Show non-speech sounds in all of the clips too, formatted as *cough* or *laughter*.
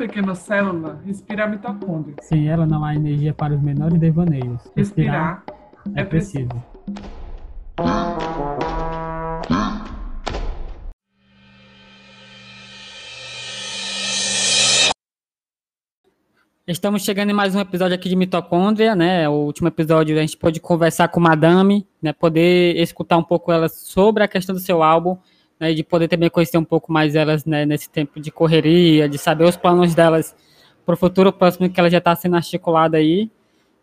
pequena célula respira a mitocôndria. Sem ela não há energia para os menores devaneios. Respirar, é preciso. Estamos chegando em mais um episódio aqui de Mitocôndria, né? O último episódio a gente pôde conversar com Madame, né? Poder escutar um pouco ela sobre a questão do seu álbum, né? De poder também conhecer um pouco mais elas, né? Nesse tempo de correria, de saber os planos delas para o futuro próximo que ela já está sendo articulada aí.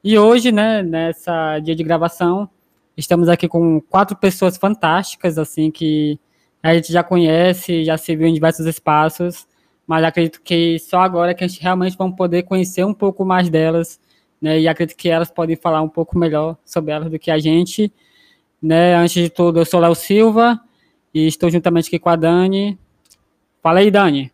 E hoje, né? Nessa dia de gravação, estamos aqui com quatro pessoas fantásticas, assim que a gente já conhece, já se viu em diversos espaços mas acredito que só agora que a gente realmente vamos poder conhecer um pouco mais delas, né? E acredito que elas podem falar um pouco melhor sobre elas do que a gente, né? Antes de tudo, eu sou Léo Silva e estou juntamente aqui com a Dani. Fala aí, Dani.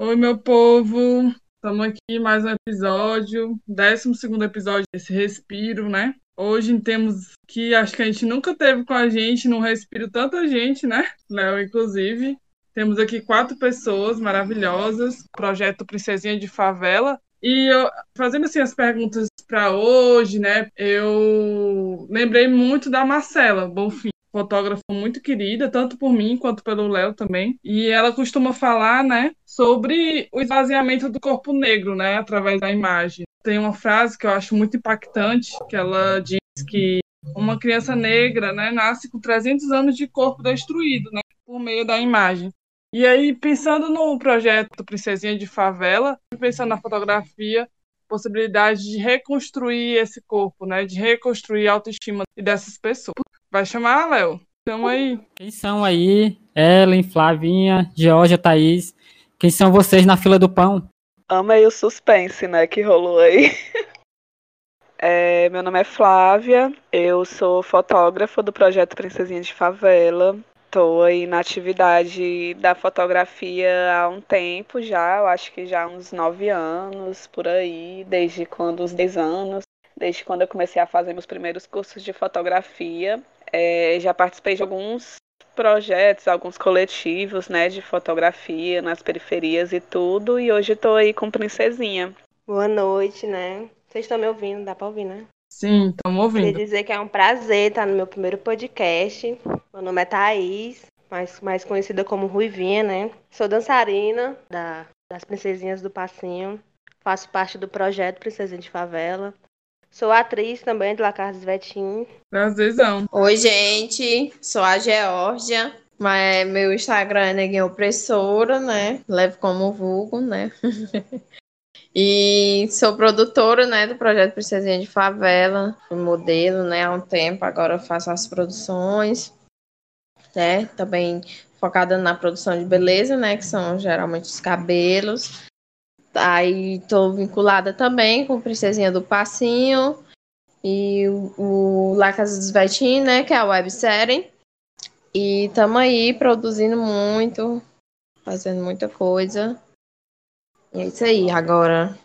Oi, meu povo. Estamos aqui mais um episódio, 12 segundo episódio desse Respiro, né? Hoje temos que acho que a gente nunca teve com a gente no Respiro tanta gente, né? Léo, inclusive. Temos aqui quatro pessoas maravilhosas, projeto Princesinha de Favela. E eu, fazendo assim as perguntas para hoje, né? Eu lembrei muito da Marcela Bonfim, fotógrafa muito querida, tanto por mim quanto pelo Léo também. E ela costuma falar, né, sobre o esvaziamento do corpo negro, né, através da imagem. Tem uma frase que eu acho muito impactante, que ela diz que uma criança negra, né, nasce com 300 anos de corpo destruído, né, por meio da imagem. E aí, pensando no projeto Princesinha de Favela, pensando na fotografia, possibilidade de reconstruir esse corpo, né? De reconstruir a autoestima dessas pessoas. Vai chamar, Léo? Então aí. Quem são aí? Ellen, Flavinha, Georgia, Thaís. Quem são vocês na fila do pão? Amei o suspense, né, que rolou aí. *laughs* É, meu nome é Flávia, eu sou fotógrafa do projeto Princesinha de Favela. Estou aí na atividade da fotografia há um tempo já, eu acho que já há uns nove anos por aí, desde quando uns dez anos, desde quando eu comecei a fazer meus primeiros cursos de fotografia. É, já participei de alguns projetos, alguns coletivos, né, de fotografia nas periferias e tudo, e hoje estou aí com Princesinha. Boa noite, né? Vocês estão me ouvindo? Dá para ouvir, né? Sim, estamos ouvindo. Queria dizer que é um prazer estar no meu primeiro podcast. Meu nome é Thaís, mais, mais conhecida como Ruivinha, né? Sou dançarina da, das Princesinhas do Passinho. Faço parte do projeto Princesinha de Favela. Sou atriz também de La Carlos Vetim. Prazerzão. Oi, gente. Sou a Geórgia. Mas meu Instagram é Neguinho Opressora, né? Levo como vulgo, né? *laughs* E sou produtora, né, do projeto Princesinha de Favela, fui modelo, né, há um tempo, agora faço as produções, né, também focada na produção de beleza, né, que são geralmente os cabelos. Aí tô vinculada também com Princesinha do Passinho e o, o La Casa dos Vetim, né, que é a websérie. E estamos aí produzindo muito, fazendo muita coisa. E é isso aí. Agora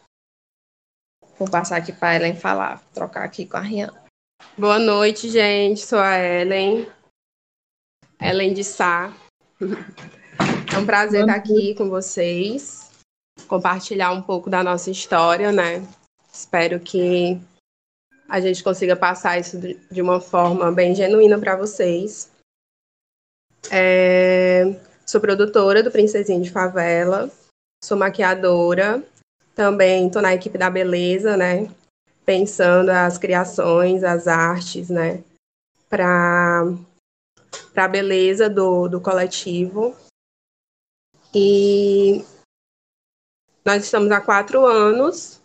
vou passar aqui para Ellen falar, trocar aqui com a Rian. Boa noite, gente. Sou a Ellen. Ellen de Sá. *laughs* É um prazer estar aqui com vocês, compartilhar um pouco da nossa história, né? Espero que a gente consiga passar isso de uma forma bem genuína para vocês. É... Sou produtora do Princesinha de Favela, sou maquiadora, também estou na equipe da beleza, né? Pensando as criações, as artes, né? Para a beleza do, do coletivo. E nós estamos há quatro anos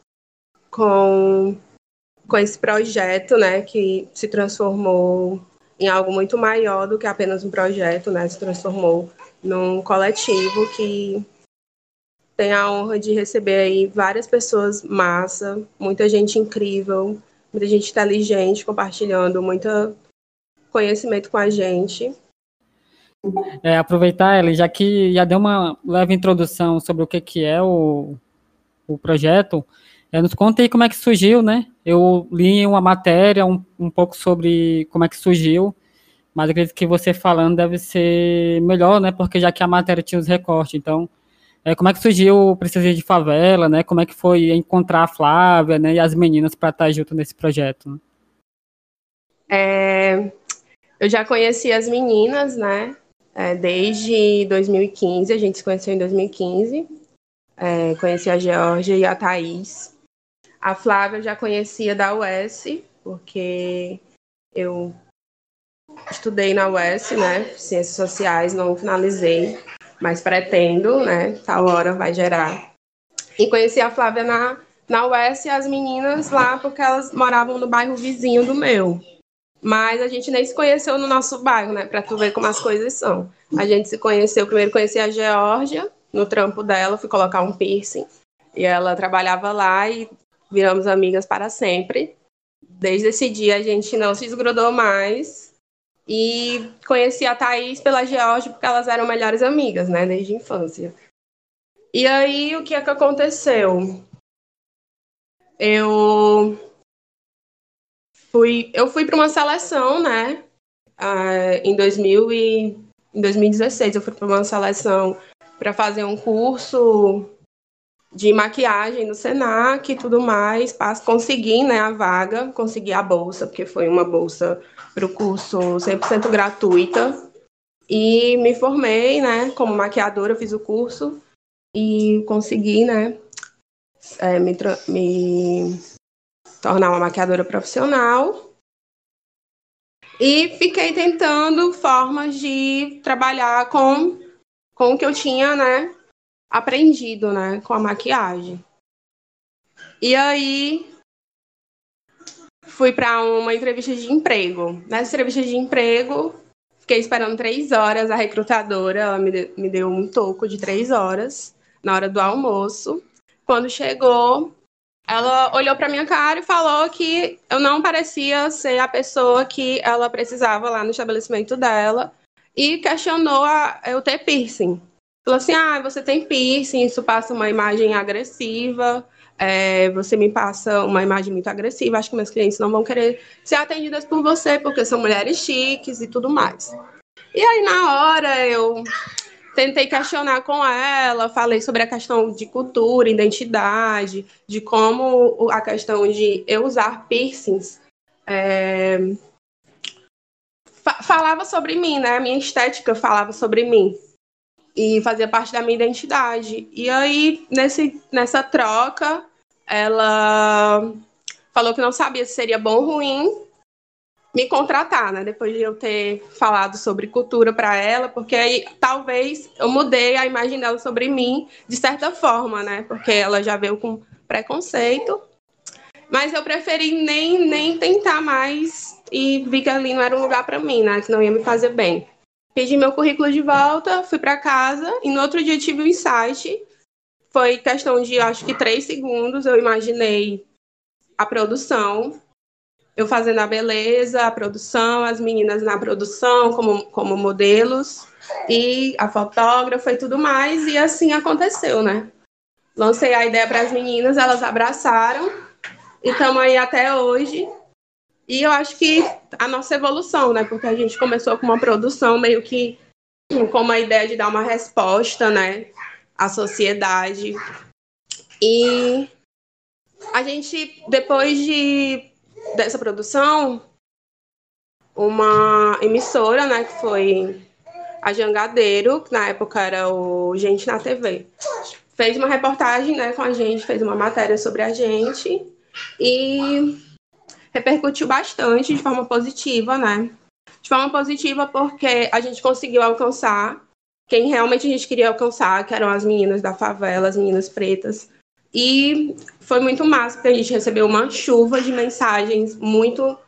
com, com esse projeto, né? Que se transformou em algo muito maior do que apenas um projeto, né? Se transformou num coletivo que tenho a honra de receber aí várias pessoas massa, muita gente incrível, muita gente inteligente compartilhando muito conhecimento com a gente. É, aproveitar, ela já que já deu uma leve introdução sobre o que, que é o, o projeto, é, nos conta aí como é que surgiu, né? Eu li uma matéria um, um pouco sobre como é que surgiu, mas acredito que você falando deve ser melhor, né? Porque já que a matéria tinha os recortes, então é, como é que surgiu o Precisa de Favela, né? Como é que foi encontrar a Flávia, né? E as meninas para estar junto nesse projeto? É, eu já conheci as meninas, né? É, desde 2015, a gente se conheceu em 2015. É, conheci a Georgia e a Thaís. A Flávia eu já conhecia da UES, porque eu estudei na UES, né? Ciências Sociais, não finalizei mas pretendo, né? Tal hora vai gerar. E conheci a Flávia na, na UES e as meninas lá, porque elas moravam no bairro vizinho do meu. Mas a gente nem se conheceu no nosso bairro, né? Pra tu ver como as coisas são. A gente se conheceu, primeiro conheci a Geórgia, no trampo dela, fui colocar um piercing. E ela trabalhava lá e viramos amigas para sempre. Desde esse dia a gente não se desgrudou mais. E conheci a Thaís pela Georgia porque elas eram melhores amigas, né, desde a infância. E aí, o que é que aconteceu? Eu fui, eu fui para uma seleção, né, em, 2000 e, em 2016. Eu fui para uma seleção para fazer um curso de maquiagem no Senac e tudo mais. Consegui né, a vaga, consegui a bolsa, porque foi uma bolsa para o curso 100% gratuita. E me formei, né, como maquiadora, fiz o curso e consegui, né, é, me, me tornar uma maquiadora profissional. E fiquei tentando formas de trabalhar com, com o que eu tinha, né, aprendido, né, com a maquiagem. E aí fui para uma entrevista de emprego. Nessa entrevista de emprego, fiquei esperando três horas. A recrutadora ela me, deu, me deu um toco de três horas na hora do almoço. Quando chegou, ela olhou para minha cara e falou que eu não parecia ser a pessoa que ela precisava lá no estabelecimento dela e questionou a, eu ter piercing. Falou assim: ah, você tem piercing, isso passa uma imagem agressiva é, você me passa uma imagem muito agressiva, acho que meus clientes não vão querer ser atendidas por você, porque são mulheres chiques e tudo mais. E aí, na hora, eu tentei questionar com ela, falei sobre a questão de cultura, identidade, de como a questão de eu usar piercings é, falava sobre mim, né? A minha estética falava sobre mim e fazia parte da minha identidade. E aí, nesse, nessa troca, ela falou que não sabia se seria bom ou ruim me contratar, né? Depois de eu ter falado sobre cultura para ela, porque aí talvez eu mudei a imagem dela sobre mim de certa forma, né? Porque ela já veio com preconceito. Mas eu preferi nem, nem tentar mais e vi que ali não era um lugar para mim, né? Que não ia me fazer bem. Pedi meu currículo de volta, fui para casa e no outro dia tive um insight. Foi questão de acho que três segundos. Eu imaginei a produção, eu fazendo a beleza, a produção, as meninas na produção como, como modelos e a fotógrafa e tudo mais. E assim aconteceu, né? Lancei a ideia para as meninas, elas abraçaram e estamos aí até hoje e eu acho que a nossa evolução, né? Porque a gente começou com uma produção meio que com uma ideia de dar uma resposta, né, à sociedade. E a gente, depois de dessa produção, uma emissora, né, que foi a Jangadeiro, que na época era o Gente na TV, fez uma reportagem, né, com a gente, fez uma matéria sobre a gente e repercutiu bastante de forma positiva, né? De forma positiva porque a gente conseguiu alcançar quem realmente a gente queria alcançar, que eram as meninas da favela, as meninas pretas. E foi muito massa, porque a gente recebeu uma chuva de mensagens muito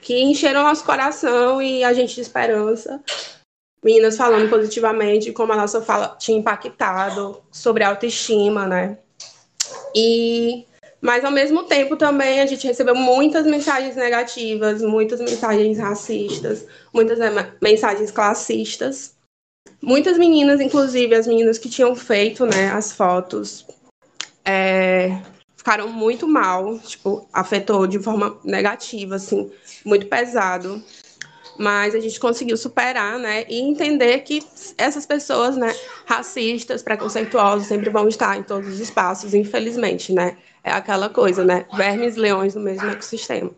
que encheram nosso coração e a gente de esperança. Meninas falando positivamente como a nossa fala tinha impactado sobre a autoestima, né? E mas ao mesmo tempo também a gente recebeu muitas mensagens negativas, muitas mensagens racistas, muitas mensagens classistas. Muitas meninas, inclusive as meninas que tinham feito né, as fotos, é, ficaram muito mal, tipo, afetou de forma negativa, assim, muito pesado. mas a gente conseguiu superar, né, e entender que essas pessoas, né, racistas, preconceituosas, sempre vão estar em todos os espaços, infelizmente, né, é aquela coisa, né, vermes leões no mesmo ecossistema.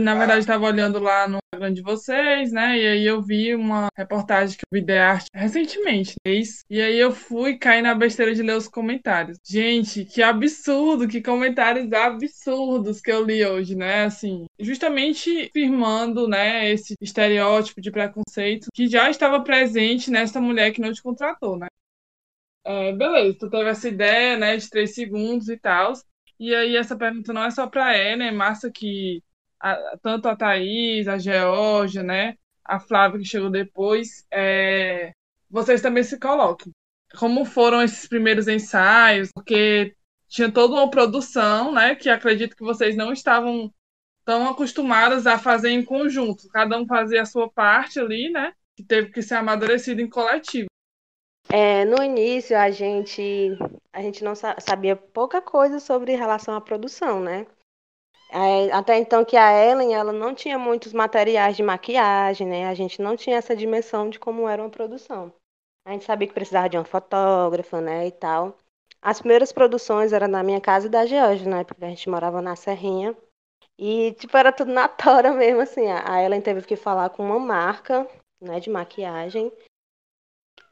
Na verdade, estava olhando lá no Instagram de vocês, né? E aí eu vi uma reportagem que eu vi de arte recentemente, né? E aí eu fui cair na besteira de ler os comentários. Gente, que absurdo, que comentários absurdos que eu li hoje, né? Assim, justamente firmando, né, esse estereótipo de preconceito que já estava presente nessa mulher que não te contratou, né? É, beleza, tu teve essa ideia, né, de três segundos e tal. E aí essa pergunta não é só para ela, é massa que a, tanto a Thaís, a Georgia, né? A Flávia que chegou depois, é, vocês também se coloquem. Como foram esses primeiros ensaios? Porque tinha toda uma produção, né? Que acredito que vocês não estavam tão acostumadas a fazer em conjunto. Cada um fazia a sua parte ali, né? Que teve que ser amadurecido em coletivo. É, no início a gente a gente não sabia pouca coisa sobre relação à produção, né? É, até então que a Ellen, ela não tinha muitos materiais de maquiagem, né? A gente não tinha essa dimensão de como era uma produção. A gente sabia que precisava de uma fotógrafa, né, e tal. As primeiras produções eram na minha casa e da Georgia, né? Porque a gente morava na Serrinha. E, tipo, era tudo na tora *laughs* mesmo, assim. A Ellen teve que falar com uma marca, né, de maquiagem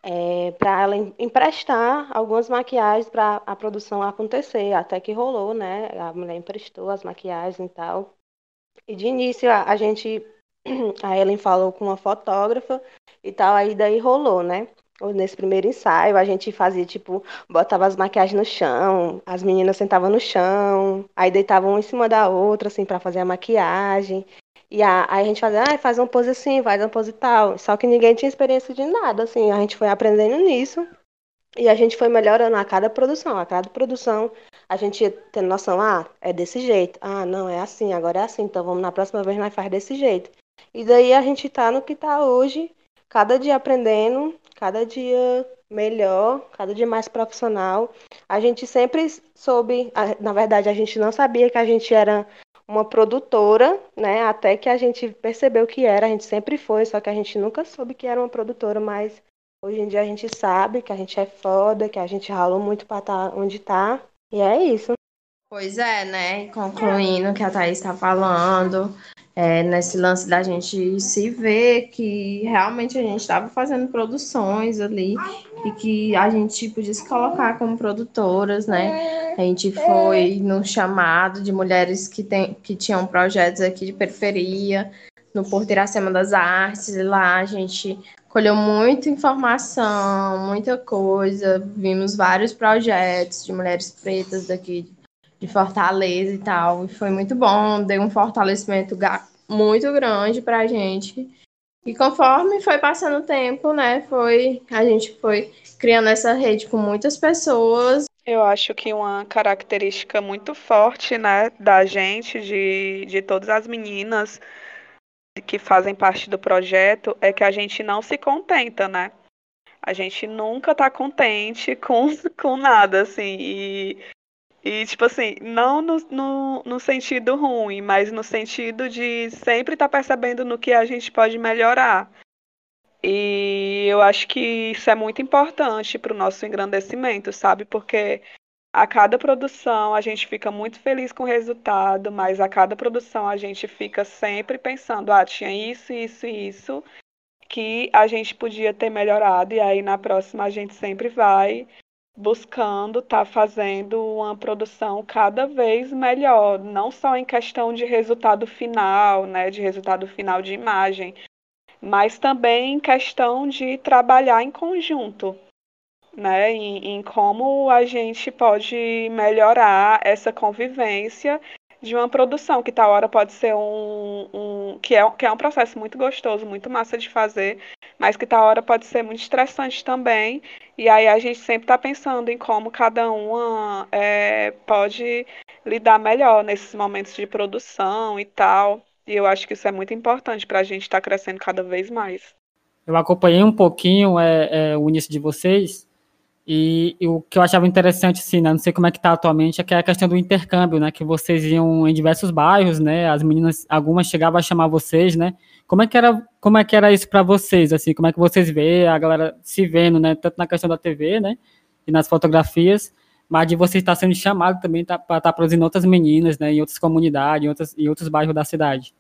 é, para ela emprestar algumas maquiagens para a produção acontecer, até que rolou, né? A mulher emprestou as maquiagens e tal. E de início a, a gente, *clears throat* a Ellen falou com uma fotógrafa e tal, aí daí rolou, né? Nesse primeiro ensaio, a gente fazia, tipo, botava as maquiagens no chão, as meninas sentavam no chão, aí deitavam uma em cima da outra, assim, para fazer a maquiagem. E a, aí a gente fazia, ah, faz uma pose assim, faz uma pose tal. Só que ninguém tinha experiência de nada, assim. A gente foi aprendendo nisso. E a gente foi melhorando a cada produção. A cada produção, a gente ia tendo noção, ah, é desse jeito. Ah, não, é assim, agora é assim. Então vamos na próxima vez, nós faz desse jeito. E daí a gente tá no que tá hoje, cada dia aprendendo, cada dia melhor, cada dia mais profissional. A gente sempre soube, na verdade, a gente não sabia que a gente era uma produtora, né? Até que a gente percebeu que era, a gente sempre foi, só que a gente nunca soube que era uma produtora, mas hoje em dia a gente sabe que a gente é foda, que a gente ralou muito para estar tá onde tá. E é isso. Pois é, né? Concluindo o que a Thaís está falando, é, nesse lance da gente se ver que realmente a gente estava fazendo produções ali e que a gente podia se colocar como produtoras, né? A gente foi no chamado de mulheres que, tem, que tinham projetos aqui de periferia, no Porto Iracema das Artes, e lá a gente colheu muita informação, muita coisa, vimos vários projetos de mulheres pretas daqui de Fortaleza e tal, e foi muito bom, deu um fortalecimento muito grande para a gente. E conforme foi passando o tempo, né, foi a gente foi criando essa rede com muitas pessoas. Eu acho que uma característica muito forte, né, da gente, de, de todas as meninas que fazem parte do projeto, é que a gente não se contenta, né? A gente nunca tá contente com, *laughs* com nada, assim, e e, tipo assim, não no, no, no sentido ruim, mas no sentido de sempre estar tá percebendo no que a gente pode melhorar. E eu acho que isso é muito importante para o nosso engrandecimento, sabe? Porque a cada produção a gente fica muito feliz com o resultado, mas a cada produção a gente fica sempre pensando, ah, tinha isso, isso e isso que a gente podia ter melhorado, e aí na próxima a gente sempre vai buscando estar tá fazendo uma produção cada vez melhor, não só em questão de resultado final, né, de resultado final de imagem, mas também em questão de trabalhar em conjunto, né, em, em como a gente pode melhorar essa convivência de uma produção, que tal hora pode ser um, um que, é, que é um processo muito gostoso, muito massa de fazer, mas que tal hora pode ser muito estressante também. E aí a gente sempre está pensando em como cada uma é, pode lidar melhor nesses momentos de produção e tal. E eu acho que isso é muito importante para a gente estar tá crescendo cada vez mais. Eu acompanhei um pouquinho é, é, o início de vocês E, e, o que eu achava interessante, assim, né, não sei como é que está atualmente, é que é a questão do intercâmbio, né, que vocês iam em diversos bairros, né, as meninas, algumas chegavam a chamar vocês, né, como é que era, como é que era isso para vocês, assim, como é que vocês vê a galera se vendo, né, tanto na questão da TV, né, e nas fotografias, mas de você estar sendo chamado também tá, para estar tá produzindo outras meninas, né, em outras comunidades, em, outras, em outros bairros da cidade.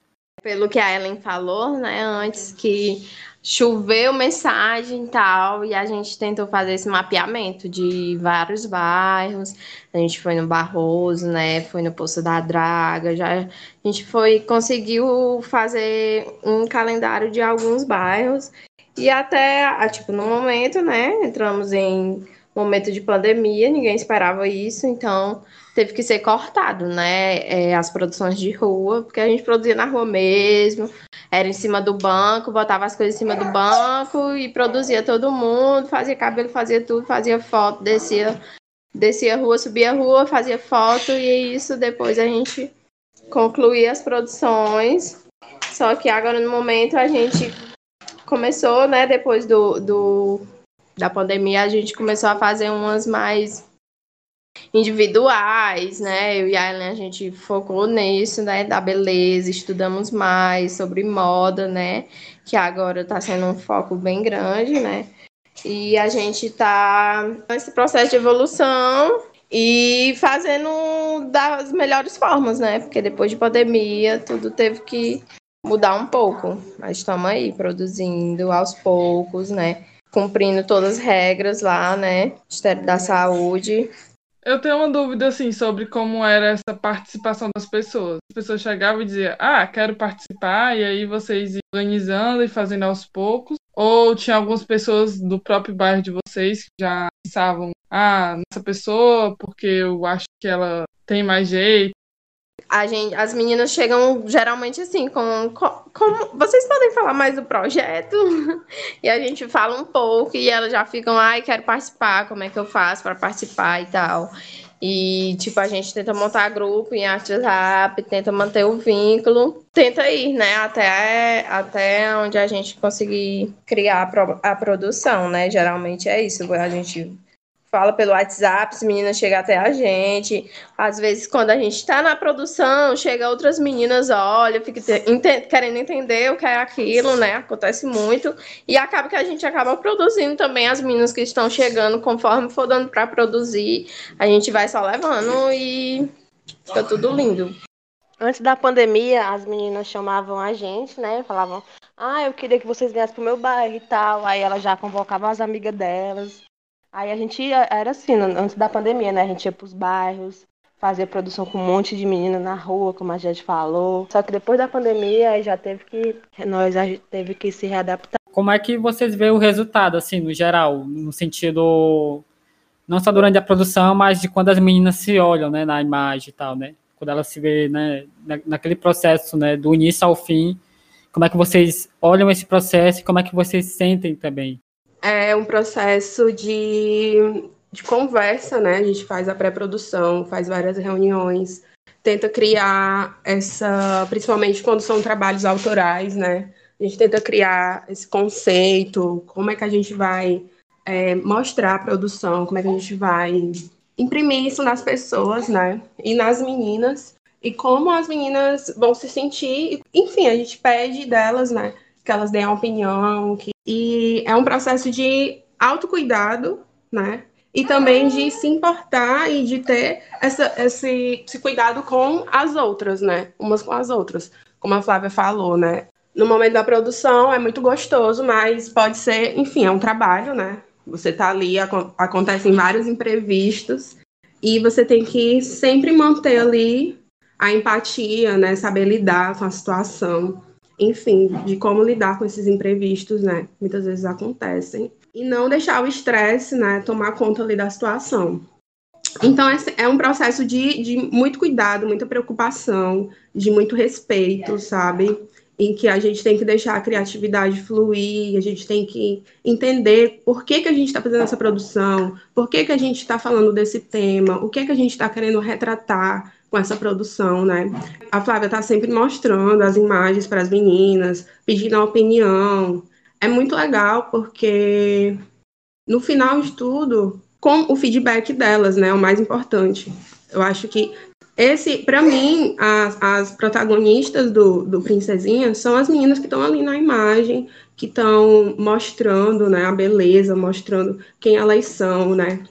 Pelo que a Ellen falou, né, antes que choveu mensagem e tal, e a gente tentou fazer esse mapeamento de vários bairros. A gente foi no Barroso, né? Foi no Poço da Draga, já a gente foi conseguiu fazer um calendário de alguns bairros e até, tipo, no momento, né, entramos em momento de pandemia, ninguém esperava isso, então teve que ser cortado, né? É, as produções de rua, porque a gente produzia na rua mesmo, era em cima do banco, botava as coisas em cima do banco e produzia todo mundo, fazia cabelo, fazia tudo, fazia foto, descia, descia a rua, subia a rua, fazia foto e isso depois a gente concluía as produções. Só que agora no momento a gente começou, né, depois do, do da pandemia, a gente começou a fazer umas mais individuais, né? Eu e a Ellen, a gente focou nisso, né? Da beleza, estudamos mais sobre moda, né? Que agora está sendo um foco bem grande, né? E a gente está nesse processo de evolução e fazendo das melhores formas, né? Porque depois de pandemia, tudo teve que mudar um pouco. Mas estamos aí produzindo aos poucos, né? Cumprindo todas as regras lá, né? Ministério da Saúde, eu tenho uma dúvida assim sobre como era essa participação das pessoas. As pessoas chegavam e diziam, ah, quero participar, e aí vocês iam organizando e fazendo aos poucos. Ou tinha algumas pessoas do próprio bairro de vocês que já pensavam, ah, nessa pessoa, porque eu acho que ela tem mais jeito, a gente, as meninas chegam geralmente assim, com, com, vocês podem falar mais do projeto? *laughs* e a gente fala um pouco e elas já ficam, ai, quero participar, como é que eu faço para participar e tal. E, tipo, a gente tenta montar grupo em WhatsApp, tenta manter o vínculo, tenta ir, né, até, até onde a gente conseguir criar a, pro, a produção, né? Geralmente é isso, a gente fala pelo WhatsApp, as meninas chegam até a gente. Às vezes, quando a gente está na produção, chega outras meninas, olha, fica ent querendo entender o que é aquilo, né? Acontece muito. E acaba que a gente acaba produzindo também as meninas que estão chegando, conforme for dando para produzir, a gente vai só levando e fica tudo lindo. Antes da pandemia, as meninas chamavam a gente, né? Falavam, ah, eu queria que vocês viessem pro meu bairro e tal. Aí elas já convocavam as amigas delas. Aí a gente ia, era assim, antes da pandemia, né? A gente ia pros bairros, fazia produção com um monte de menina na rua, como a gente falou. Só que depois da pandemia, aí já teve que. Nós a gente teve que se readaptar. Como é que vocês veem o resultado, assim, no geral? No sentido. Não só durante a produção, mas de quando as meninas se olham, né, na imagem e tal, né? Quando elas se vê, né, naquele processo, né, do início ao fim. Como é que vocês olham esse processo e como é que vocês sentem também? É um processo de, de conversa, né? A gente faz a pré-produção, faz várias reuniões, tenta criar essa, principalmente quando são trabalhos autorais, né? A gente tenta criar esse conceito, como é que a gente vai é, mostrar a produção, como é que a gente vai imprimir isso nas pessoas, né? E nas meninas, e como as meninas vão se sentir. Enfim, a gente pede delas, né? Que elas deem a opinião, que e é um processo de autocuidado, né? E também de se importar e de ter essa, esse, esse cuidado com as outras, né? Umas com as outras, como a Flávia falou, né? No momento da produção é muito gostoso, mas pode ser, enfim, é um trabalho, né? Você tá ali, ac acontecem vários imprevistos e você tem que sempre manter ali a empatia, né? Saber lidar com a situação enfim, de como lidar com esses imprevistos, né? Muitas vezes acontecem. E não deixar o estresse, né, tomar conta ali da situação. Então, é um processo de, de muito cuidado, muita preocupação, de muito respeito, sabe? Em que a gente tem que deixar a criatividade fluir, a gente tem que entender por que, que a gente está fazendo essa produção, por que, que a gente está falando desse tema, o que, que a gente está querendo retratar, com essa produção, né? A Flávia está sempre mostrando as imagens para as meninas, pedindo a opinião. É muito legal porque no final de tudo com o feedback delas, né? O mais importante. Eu acho que esse, para mim, as, as protagonistas do, do Princesinha são as meninas que estão ali na imagem, que estão mostrando, né, a beleza, mostrando quem elas são, né?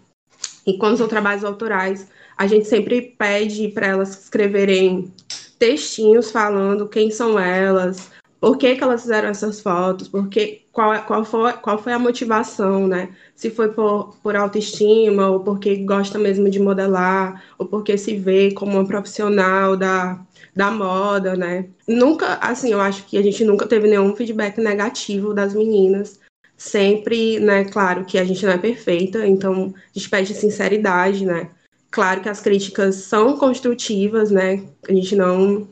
E quando são trabalhos autorais, a gente sempre pede para elas escreverem textinhos falando quem são elas, por que, que elas fizeram essas fotos, porque qual, qual, foi, qual foi a motivação, né? Se foi por, por autoestima, ou porque gosta mesmo de modelar, ou porque se vê como uma profissional da, da moda, né? Nunca, assim, eu acho que a gente nunca teve nenhum feedback negativo das meninas. Sempre, né, claro que a gente não é perfeita, então a gente pede sinceridade, né? Claro que as críticas são construtivas, né? A gente não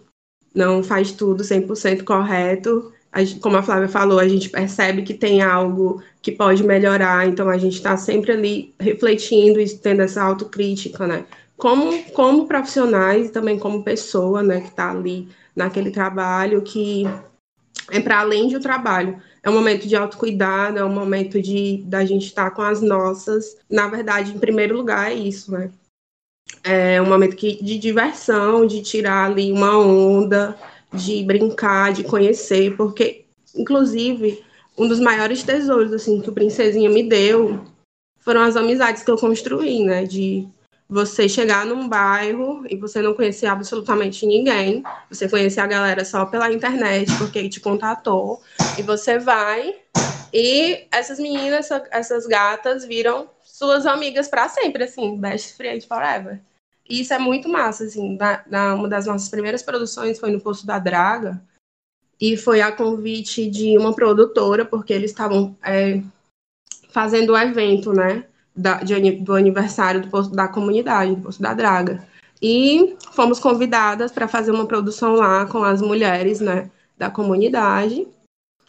não faz tudo 100% correto. A, como a Flávia falou, a gente percebe que tem algo que pode melhorar, então a gente está sempre ali refletindo e tendo essa autocrítica, né? Como, como profissionais e também como pessoa, né, que está ali naquele trabalho que é para além do trabalho. É um momento de autocuidado, é um momento de da gente estar tá com as nossas. Na verdade, em primeiro lugar, é isso, né? É um momento que, de diversão, de tirar ali uma onda, de brincar, de conhecer, porque, inclusive, um dos maiores tesouros assim que o Princesinha me deu foram as amizades que eu construí, né? De você chegar num bairro e você não conhecer absolutamente ninguém, você conhecer a galera só pela internet, porque te contatou, e você vai e essas meninas, essas gatas viram suas amigas para sempre, assim, best friend forever. E isso é muito massa, assim. Na, na, uma das nossas primeiras produções foi no Poço da Draga, e foi a convite de uma produtora, porque eles estavam é, fazendo o evento, né, da, de, do aniversário do Poço, da comunidade, do Poço da Draga. E fomos convidadas para fazer uma produção lá com as mulheres, né, da comunidade.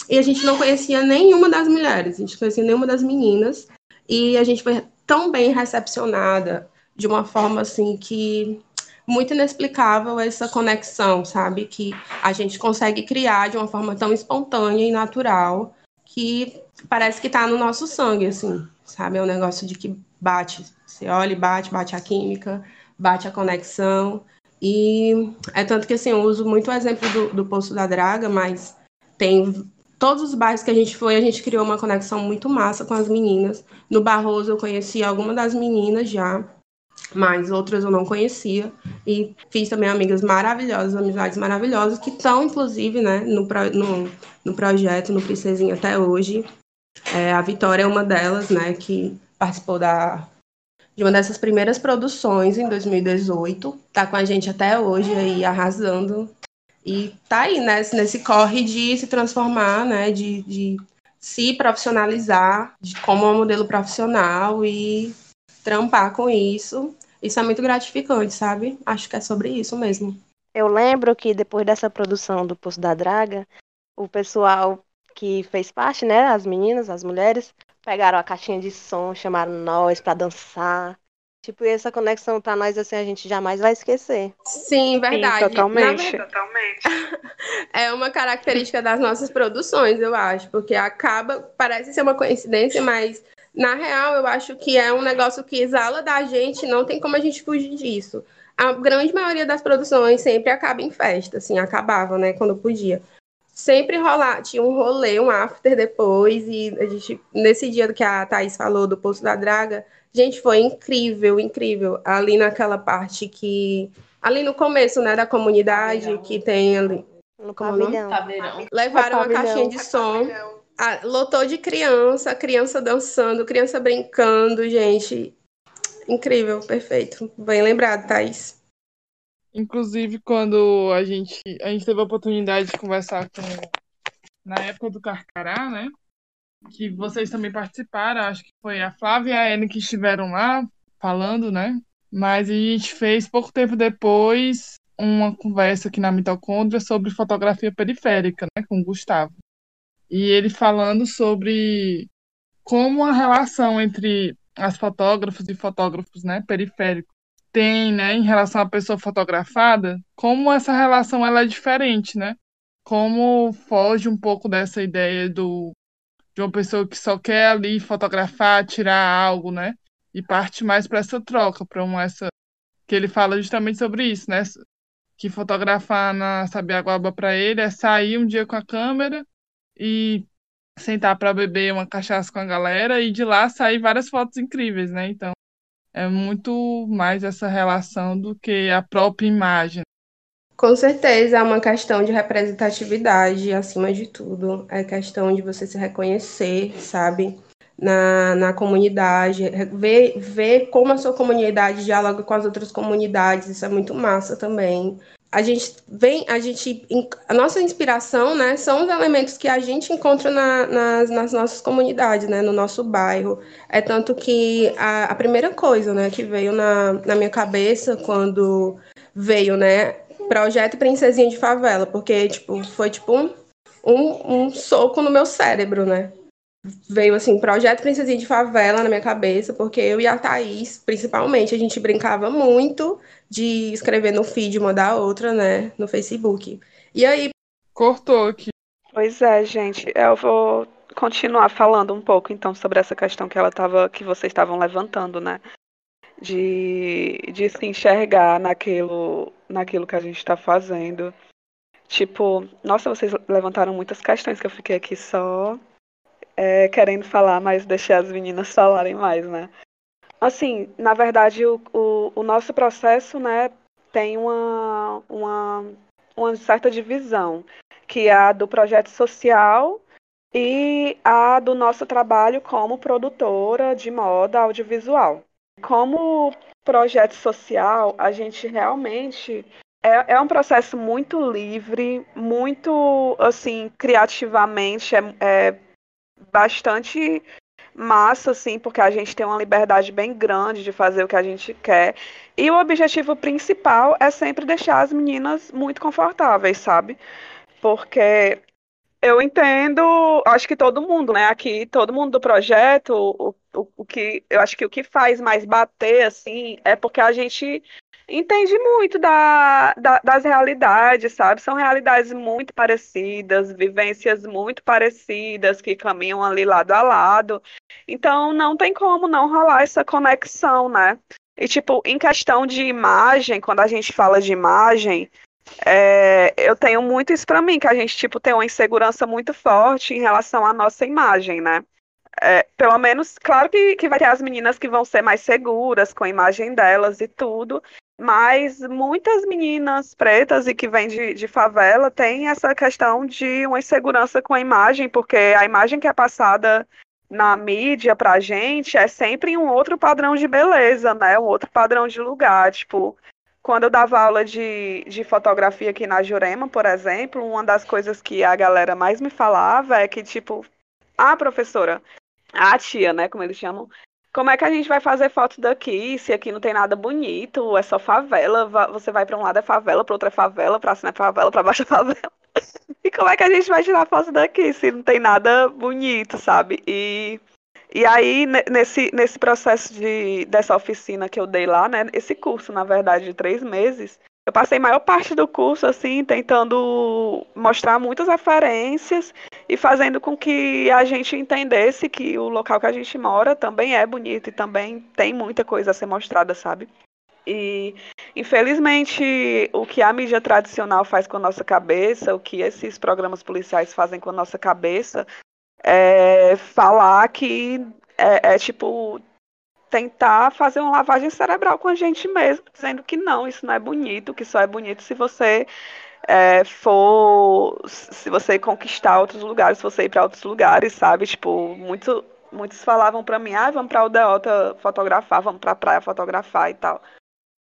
E a gente não conhecia nenhuma das mulheres, a gente conhecia nenhuma das meninas. E a gente foi tão bem recepcionada, de uma forma assim que muito inexplicável essa conexão, sabe? Que a gente consegue criar de uma forma tão espontânea e natural que parece que está no nosso sangue, assim, sabe? É um negócio de que bate, você olha e bate, bate a química, bate a conexão. E é tanto que, assim, eu uso muito o exemplo do, do Poço da Draga, mas tem todos os bairros que a gente foi, a gente criou uma conexão muito massa com as meninas. No Barroso eu conheci alguma das meninas já mas outras eu não conhecia. E fiz também amigas maravilhosas, amizades maravilhosas que estão inclusive, né, no, no, no projeto, no Princesinha até hoje. É, a Vitória é uma delas, né, que participou da de uma dessas primeiras produções em 2018, tá com a gente até hoje aí arrasando. E tá aí né, nesse corre de se transformar, né, de, de se profissionalizar como um modelo profissional e trampar com isso. Isso é muito gratificante, sabe? Acho que é sobre isso mesmo. Eu lembro que depois dessa produção do Poço da Draga, o pessoal que fez parte, né, as meninas, as mulheres, pegaram a caixinha de som, chamaram nós para dançar. Tipo, essa conexão para nós, assim, a gente jamais vai esquecer. Sim, verdade. Sim, totalmente. Verdade, totalmente. *laughs* é uma característica das nossas produções, eu acho, porque acaba, parece ser uma coincidência, mas na real, eu acho que é um negócio que exala da gente, não tem como a gente fugir disso. A grande maioria das produções sempre acaba em festa, assim, acabava, né, quando podia. Sempre rolar, tinha um rolê, um after depois, e a gente, nesse dia que a Thaís falou do Poço da Draga, gente, foi incrível, incrível. Ali naquela parte que. Ali no começo, né, da comunidade, que tem ali. No pavilhão. Levaram uma caixinha de som. Ah, lotou de criança, criança dançando, criança brincando, gente. Incrível, perfeito. Bem lembrado, Thaís. Inclusive, quando a gente, a gente teve a oportunidade de conversar com. Na época do Carcará, né? Que vocês também participaram, acho que foi a Flávia e a Ellen que estiveram lá falando, né? Mas a gente fez pouco tempo depois uma conversa aqui na mitocôndria sobre fotografia periférica, né? Com o Gustavo e ele falando sobre como a relação entre as fotógrafas e fotógrafos né, periféricos tem né, em relação à pessoa fotografada, como essa relação ela é diferente, né? Como foge um pouco dessa ideia do, de uma pessoa que só quer ali fotografar, tirar algo, né? e parte mais para essa troca, para uma essa que ele fala justamente sobre isso, né? Que fotografar na Sabiaguaba para ele é sair um dia com a câmera e sentar para beber uma cachaça com a galera e de lá sair várias fotos incríveis, né? Então, é muito mais essa relação do que a própria imagem. Com certeza é uma questão de representatividade acima de tudo. É questão de você se reconhecer, sabe? Na, na comunidade, ver, ver como a sua comunidade dialoga com as outras comunidades, isso é muito massa também a gente vem, a gente, a nossa inspiração, né, são os elementos que a gente encontra na, nas, nas, nossas comunidades, né, no nosso bairro. É tanto que a, a primeira coisa, né, que veio na, na minha cabeça quando veio, né, projeto Princesinha de Favela, porque, tipo, foi tipo um, um, um soco no meu cérebro, né, veio assim, projeto Princesinha de Favela na minha cabeça, porque eu e a Thaís, principalmente, a gente brincava muito de escrever no feed uma da outra, né, no Facebook. E aí. Cortou aqui. Pois é, gente. Eu vou continuar falando um pouco então sobre essa questão que ela tava, que vocês estavam levantando, né? De, de se enxergar naquilo, naquilo que a gente está fazendo. Tipo, nossa, vocês levantaram muitas questões que eu fiquei aqui só é, querendo falar, mas deixei as meninas *laughs* falarem mais, né? Assim, na verdade, o, o, o nosso processo, né, tem uma, uma, uma certa divisão, que é a do projeto social e a do nosso trabalho como produtora de moda audiovisual. Como projeto social, a gente realmente é, é um processo muito livre, muito assim criativamente é, é bastante massa, assim, porque a gente tem uma liberdade bem grande de fazer o que a gente quer. E o objetivo principal é sempre deixar as meninas muito confortáveis, sabe? Porque eu entendo, acho que todo mundo, né? Aqui, todo mundo do projeto, o, o, o que eu acho que o que faz mais bater, assim, é porque a gente entende muito da, da, das realidades, sabe? São realidades muito parecidas, vivências muito parecidas que caminham ali lado a lado. Então não tem como não rolar essa conexão, né? E tipo, em questão de imagem, quando a gente fala de imagem, é, eu tenho muito isso para mim, que a gente tipo tem uma insegurança muito forte em relação à nossa imagem, né? É, pelo menos, claro que, que vai ter as meninas que vão ser mais seguras com a imagem delas e tudo, mas muitas meninas pretas e que vêm de, de favela têm essa questão de uma insegurança com a imagem, porque a imagem que é passada na mídia pra gente é sempre um outro padrão de beleza, né? Um outro padrão de lugar. Tipo, quando eu dava aula de, de fotografia aqui na Jurema, por exemplo, uma das coisas que a galera mais me falava é que, tipo, a professora, a tia, né, como eles chamam, como é que a gente vai fazer foto daqui se aqui não tem nada bonito, é só favela, você vai para um lado é favela, para outro é favela, para cima é favela, para baixo é favela. *laughs* E como é que a gente vai tirar foto daqui se não tem nada bonito, sabe? E e aí, nesse, nesse processo de, dessa oficina que eu dei lá, né? Esse curso, na verdade, de três meses, eu passei maior parte do curso assim tentando mostrar muitas referências e fazendo com que a gente entendesse que o local que a gente mora também é bonito e também tem muita coisa a ser mostrada, sabe? E infelizmente o que a mídia tradicional faz com a nossa cabeça, o que esses programas policiais fazem com a nossa cabeça, é falar que é, é tipo tentar fazer uma lavagem cerebral com a gente mesmo, dizendo que não, isso não é bonito, que só é bonito se você é, for, se você conquistar outros lugares, se você ir para outros lugares, sabe? Tipo, muito, muitos falavam para mim, ah, vamos para o Deota fotografar, vamos para a praia fotografar e tal.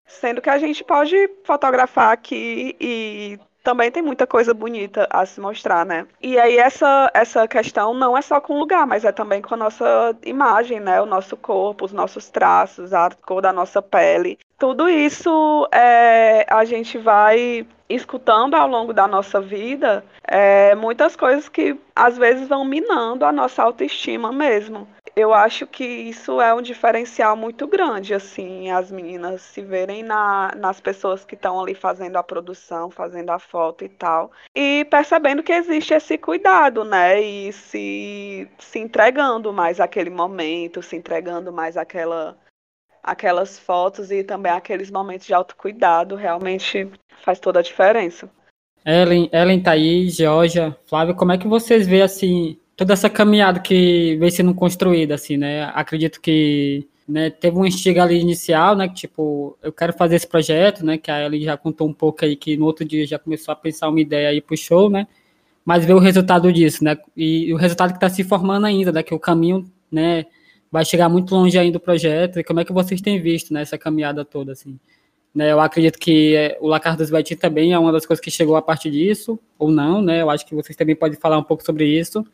Sendo que a gente pode fotografar aqui e também tem muita coisa bonita a se mostrar, né? E aí essa, essa questão não é só com o lugar, mas é também com a nossa imagem, né? O nosso corpo, os nossos traços, a cor da nossa pele. Tudo isso é, a gente vai escutando ao longo da nossa vida é, muitas coisas que às vezes vão minando a nossa autoestima mesmo. Eu acho que isso é um diferencial muito grande, assim, as meninas se verem na, nas pessoas que estão ali fazendo a produção, fazendo a foto e tal, e percebendo que existe esse cuidado, né, e se, se entregando mais aquele momento, se entregando mais aquela aquelas fotos e também aqueles momentos de autocuidado realmente faz toda a diferença. Ellen, Ellen, Thaís, Georgia, Flávio, como é que vocês veem, assim, toda essa caminhada que vem sendo construída, assim, né? Acredito que né, teve um instiga ali inicial, né, que tipo, eu quero fazer esse projeto, né, que a Ellen já contou um pouco aí, que no outro dia já começou a pensar uma ideia aí pro show, né, mas ver o resultado disso, né, e o resultado que está se formando ainda, né, que o caminho, né, vai chegar muito longe ainda do projeto, e como é que vocês têm visto, né, essa caminhada toda, assim? Né, eu acredito que é, o Lacar dos Betim também é uma das coisas que chegou a partir disso, ou não, né, eu acho que vocês também podem falar um pouco sobre isso,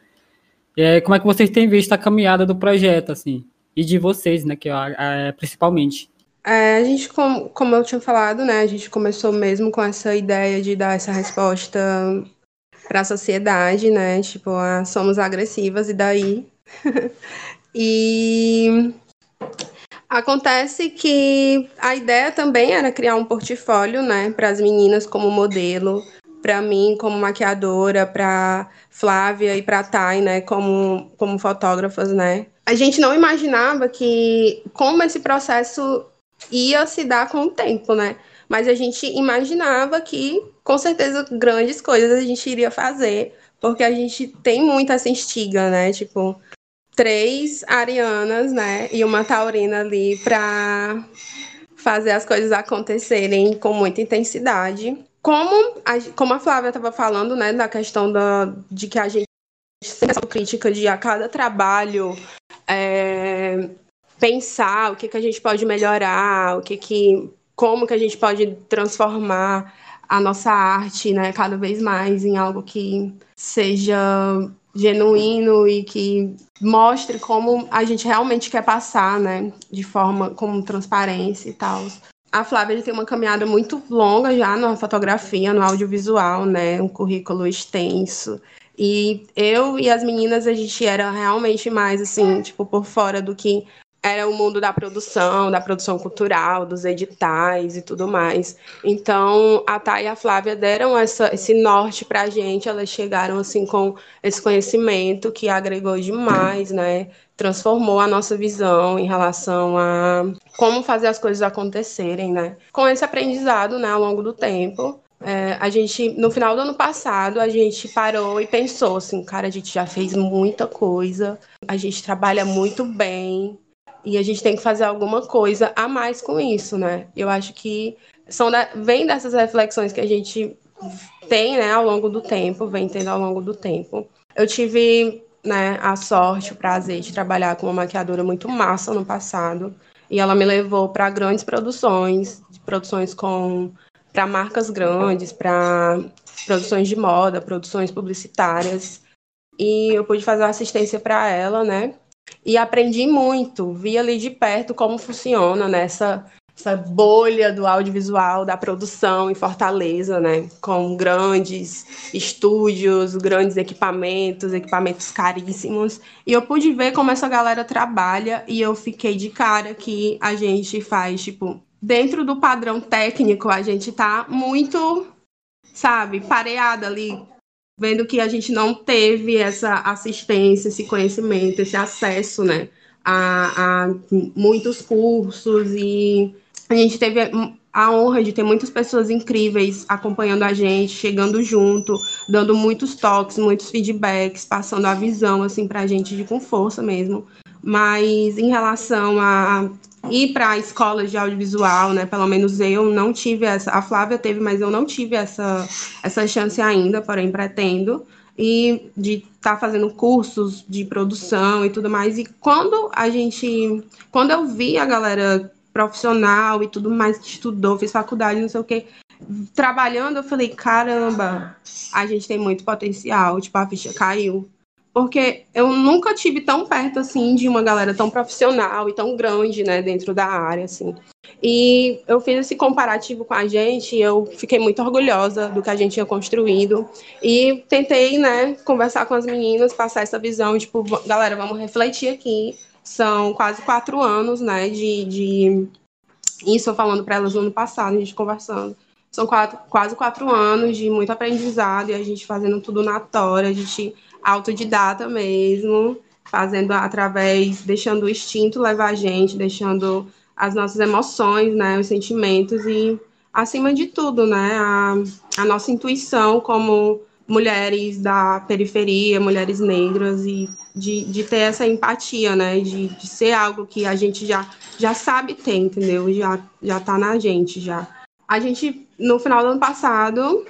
é, como é que vocês têm visto a caminhada do projeto, assim? E de vocês, né, que é, principalmente. É, a gente, como, como eu tinha falado, né, a gente começou mesmo com essa ideia de dar essa resposta para a sociedade, né, tipo, ah, somos agressivas e daí. *laughs* e acontece que a ideia também era criar um portfólio, né, para as meninas como modelo, para mim como maquiadora, para Flávia e para Thay, né, como, como fotógrafas, né. A gente não imaginava que como esse processo ia se dar com o tempo, né? Mas a gente imaginava que com certeza grandes coisas a gente iria fazer, porque a gente tem muito essa instiga, né? Tipo, três arianas, né, e uma taurina ali para fazer as coisas acontecerem com muita intensidade. Como a, como a Flávia estava falando, né, da questão da, de que a gente tem essa crítica de a cada trabalho é, pensar o que, que a gente pode melhorar, o que que, como que a gente pode transformar a nossa arte, né, cada vez mais em algo que seja genuíno e que mostre como a gente realmente quer passar, né, de forma com transparência e tal. A Flávia tem uma caminhada muito longa já na fotografia, no audiovisual, né? Um currículo extenso. E eu e as meninas, a gente era realmente mais, assim, tipo, por fora do que era o mundo da produção, da produção cultural, dos editais e tudo mais. Então, a Thay e a Flávia deram essa, esse norte para a gente, elas chegaram assim com esse conhecimento que agregou demais, né? Transformou a nossa visão em relação a como fazer as coisas acontecerem, né? Com esse aprendizado, né, ao longo do tempo, é, a gente, no final do ano passado, a gente parou e pensou assim, cara, a gente já fez muita coisa, a gente trabalha muito bem, e a gente tem que fazer alguma coisa a mais com isso, né? Eu acho que são da, vem dessas reflexões que a gente tem, né, ao longo do tempo, vem tendo ao longo do tempo. Eu tive, né, a sorte, o prazer de trabalhar com uma maquiadora muito massa no passado, e ela me levou para grandes produções, produções com para marcas grandes, para produções de moda, produções publicitárias. E eu pude fazer assistência para ela, né? E aprendi muito, vi ali de perto como funciona nessa né, essa bolha do audiovisual, da produção em Fortaleza, né? Com grandes estúdios, grandes equipamentos, equipamentos caríssimos. E eu pude ver como essa galera trabalha e eu fiquei de cara que a gente faz, tipo, dentro do padrão técnico, a gente tá muito, sabe, pareada ali vendo que a gente não teve essa assistência, esse conhecimento, esse acesso, né, a, a muitos cursos e a gente teve a honra de ter muitas pessoas incríveis acompanhando a gente, chegando junto, dando muitos toques, muitos feedbacks, passando a visão assim para a gente de com força mesmo. Mas em relação a ir para a escola de audiovisual, né? Pelo menos eu não tive essa. A Flávia teve, mas eu não tive essa, essa chance ainda, porém pretendo. E de estar tá fazendo cursos de produção e tudo mais. E quando a gente. Quando eu vi a galera profissional e tudo mais que estudou, fez faculdade, não sei o quê, trabalhando, eu falei, caramba, a gente tem muito potencial, tipo, a ficha caiu porque eu nunca tive tão perto assim de uma galera tão profissional e tão grande, né, dentro da área assim. E eu fiz esse comparativo com a gente, eu fiquei muito orgulhosa do que a gente tinha construído e tentei, né, conversar com as meninas, passar essa visão, tipo, galera, vamos refletir aqui. São quase quatro anos, né, de, de... isso eu falando para elas no ano passado, a gente conversando. São quatro, quase quatro anos de muito aprendizado e a gente fazendo tudo na tora, a gente autodidata mesmo, fazendo através, deixando o instinto levar a gente, deixando as nossas emoções, né, os sentimentos e, acima de tudo, né, a, a nossa intuição como mulheres da periferia, mulheres negras, e de, de ter essa empatia, né, de, de ser algo que a gente já, já sabe ter, entendeu? Já, já tá na gente, já. A gente, no final do ano passado,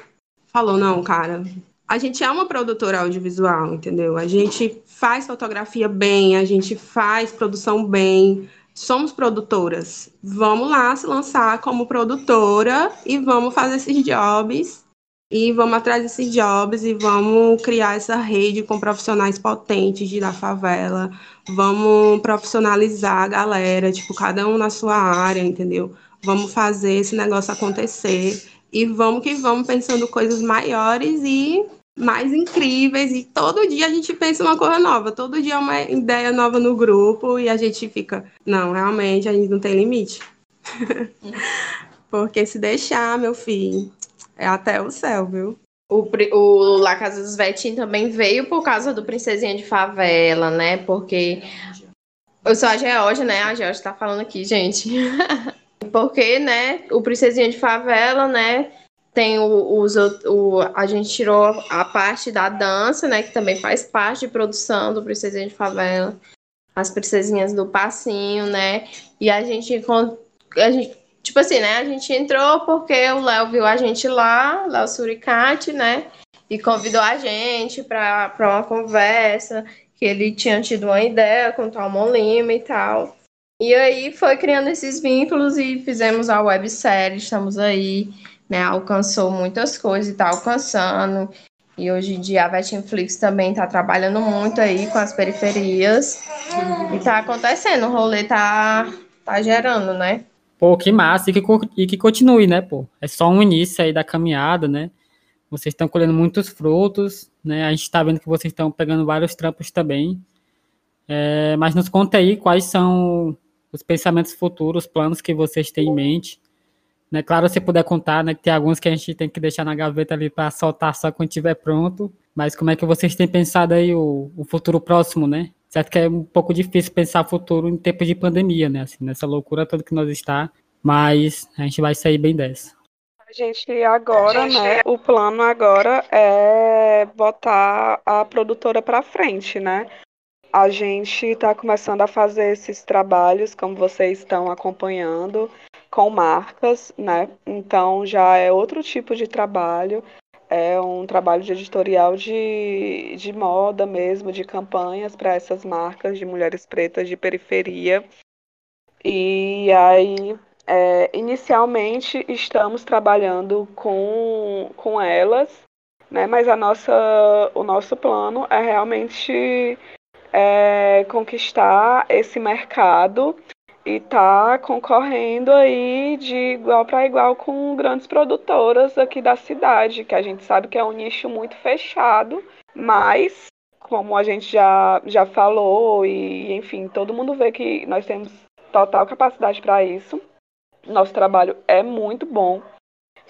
falou, não, cara, a gente é uma produtora audiovisual, entendeu? A gente faz fotografia bem, a gente faz produção bem, somos produtoras. Vamos lá se lançar como produtora e vamos fazer esses jobs e vamos atrás desses jobs e vamos criar essa rede com profissionais potentes de da favela. Vamos profissionalizar a galera, tipo, cada um na sua área, entendeu? Vamos fazer esse negócio acontecer e vamos que vamos pensando coisas maiores e mais incríveis e todo dia a gente pensa uma coisa nova, todo dia é uma ideia nova no grupo e a gente fica, não, realmente a gente não tem limite. *laughs* Porque se deixar, meu filho, é até o céu, viu? O, o La Casa dos Vetinhos também veio por causa do Princesinha de Favela, né? Porque eu sou a Georgia, né? A Georgia tá falando aqui, gente. *laughs* Porque, né, o Princesinha de Favela, né, tem o, os, o, a gente tirou a parte da dança, né, que também faz parte de produção do Princesinha de Favela, as princesinhas do passinho, né, e a gente, a gente tipo assim, né, a gente entrou porque o Léo viu a gente lá, Léo Suricate, né, e convidou a gente para uma conversa, que ele tinha tido uma ideia com o Talmon Lima e tal. E aí foi criando esses vínculos e fizemos a websérie, estamos aí né? Alcançou muitas coisas e está alcançando. E hoje em dia a Vetinflix também está trabalhando muito aí com as periferias. E está acontecendo, o rolê tá, tá gerando, né? Pô, que massa, e que, e que continue, né, pô? É só um início aí da caminhada, né? Vocês estão colhendo muitos frutos, né? A gente está vendo que vocês estão pegando vários trampos também. É, mas nos conta aí quais são os pensamentos futuros, os planos que vocês têm em mente né? Claro, se puder contar, né, tem alguns que a gente tem que deixar na gaveta ali para soltar só quando estiver pronto. Mas como é que vocês têm pensado aí o, o futuro próximo, né? Certo que é um pouco difícil pensar futuro em tempos de pandemia, né? Assim, nessa loucura toda que nós está, mas a gente vai sair bem dessa. A gente agora, a gente... né? O plano agora é botar a produtora para frente, né? A gente está começando a fazer esses trabalhos, como vocês estão acompanhando com marcas, né? Então já é outro tipo de trabalho, é um trabalho de editorial de, de moda mesmo, de campanhas para essas marcas de mulheres pretas de periferia. E aí, é, inicialmente, estamos trabalhando com, com elas, né? mas a nossa, o nosso plano é realmente é, conquistar esse mercado e tá concorrendo aí de igual para igual com grandes produtoras aqui da cidade, que a gente sabe que é um nicho muito fechado, mas como a gente já, já falou e enfim, todo mundo vê que nós temos total capacidade para isso. Nosso trabalho é muito bom.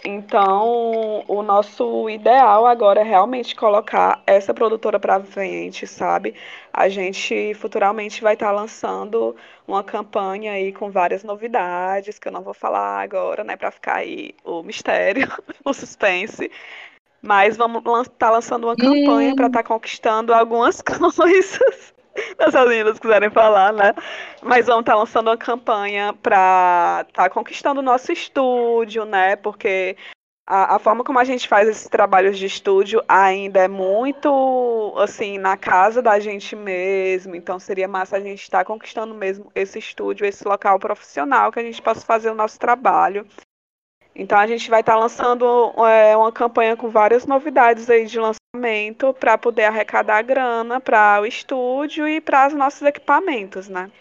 Então, o nosso ideal agora é realmente colocar essa produtora para frente, sabe? A gente futuramente vai estar tá lançando uma campanha aí com várias novidades, que eu não vou falar agora, né, para ficar aí o mistério, *laughs* o suspense. Mas vamos estar tá lançando uma campanha para estar tá conquistando algumas *laughs* coisas *laughs* as meninas quiserem falar, né? Mas vamos estar tá lançando uma campanha para estar tá conquistando o nosso estúdio, né? Porque a, a, forma como a gente faz esses trabalhos de estúdio ainda é muito assim na casa da gente mesmo. Então seria massa a gente estar tá conquistando mesmo esse estúdio, esse local profissional que a gente possa fazer o nosso trabalho. Então a gente vai estar tá lançando é, uma campanha com várias novidades aí de lançamento para poder arrecadar grana para o estúdio e para os nossos equipamentos, né?